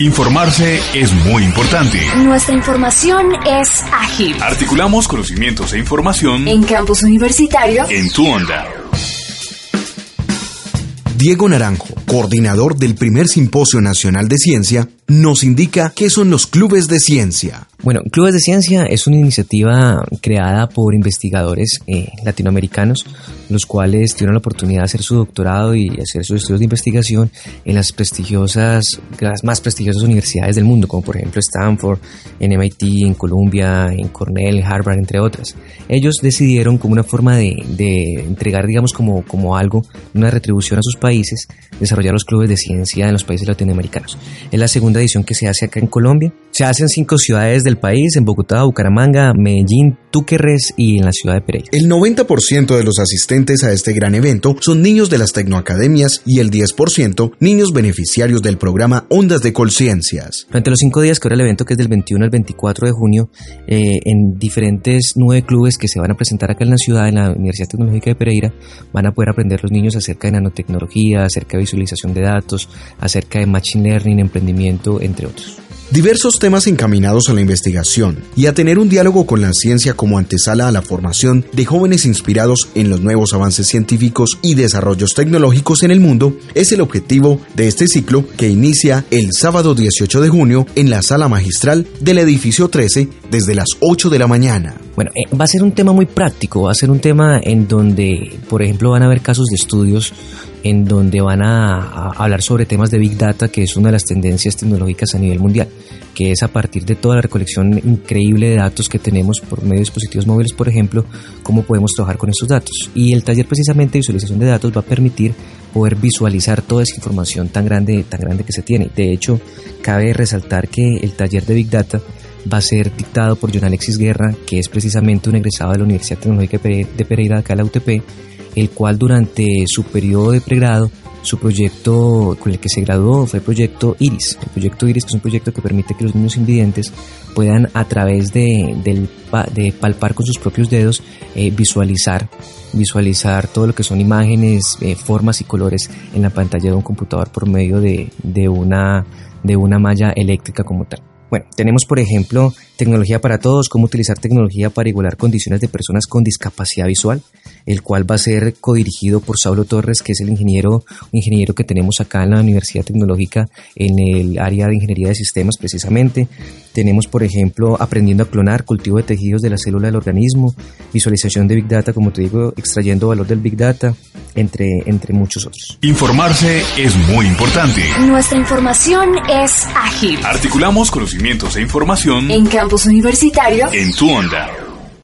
Informarse es muy importante. Nuestra información es ágil. Articulamos conocimientos e información En campus universitario. en tu onda. Diego Naranjo, coordinador del primer Simposio Nacional de Ciencia, nos indica qué son los clubes de ciencia. Bueno, Clubes de Ciencia es una iniciativa creada por investigadores eh, latinoamericanos, los cuales tuvieron la oportunidad de hacer su doctorado y hacer sus estudios de investigación en las prestigiosas, las más prestigiosas universidades del mundo, como por ejemplo Stanford, en MIT, en Columbia, en Cornell, Harvard, entre otras. Ellos decidieron como una forma de, entregar, digamos, como, como algo, una retribución a sus países, desarrollar los clubes de ciencia en los países latinoamericanos. Es la segunda edición que se hace acá en Colombia. Se hace en cinco ciudades del país, en Bogotá, Bucaramanga, Medellín, Túquerres y en la ciudad de Pereira. El 90% de los asistentes a este gran evento son niños de las tecnoacademias y el 10% niños beneficiarios del programa Ondas de Colciencias. Durante los cinco días que dura el evento, que es del 21 al 24 de junio, eh, en diferentes nueve clubes que se van a presentar acá en la ciudad, en la Universidad Tecnológica de Pereira, van a poder aprender los niños acerca de nanotecnología, acerca de visualización de datos, acerca de machine learning, emprendimiento, entre otros. Diversos temas encaminados a la investigación y a tener un diálogo con la ciencia como antesala a la formación de jóvenes inspirados en los nuevos avances científicos y desarrollos tecnológicos en el mundo es el objetivo de este ciclo que inicia el sábado 18 de junio en la sala magistral del edificio 13 desde las 8 de la mañana. Bueno, eh, va a ser un tema muy práctico, va a ser un tema en donde, por ejemplo, van a haber casos de estudios en donde van a, hablar sobre temas de Big Data, que es una de las tendencias tecnológicas a nivel mundial, que es a partir de toda la recolección increíble de datos que tenemos por medio de dispositivos móviles, por ejemplo, cómo podemos trabajar con estos datos. Y el taller precisamente de visualización de datos va a permitir poder visualizar toda esa información tan grande, tan grande que se tiene. De hecho, cabe resaltar que el taller de Big Data va a ser dictado por John Alexis Guerra, que es precisamente un egresado de la Universidad Tecnológica de Pereira, acá en la UTP, el cual durante su periodo de pregrado, su proyecto con el que se graduó fue el proyecto IRIS. El proyecto IRIS que es un proyecto que permite que los niños invidentes puedan a través de, palpar con sus propios dedos eh, visualizar visualizar todo lo que son imágenes, eh, formas y colores en la pantalla de un computador por medio de, de una, de una malla eléctrica como tal. Bueno, tenemos por ejemplo tecnología para todos, cómo utilizar tecnología para igualar condiciones de personas con discapacidad visual, el cual va a ser codirigido por Saulo Torres, que es el ingeniero, ingeniero que tenemos acá en la Universidad Tecnológica en el área de ingeniería de sistemas precisamente. Tenemos por ejemplo aprendiendo a clonar, cultivo de tejidos de la célula del organismo, visualización de Big Data, como te digo, extrayendo valor del Big Data, entre, entre muchos otros. Informarse es muy importante. Nuestra información es ágil. Articulamos conocimientos e información En campus universitario. en tu onda.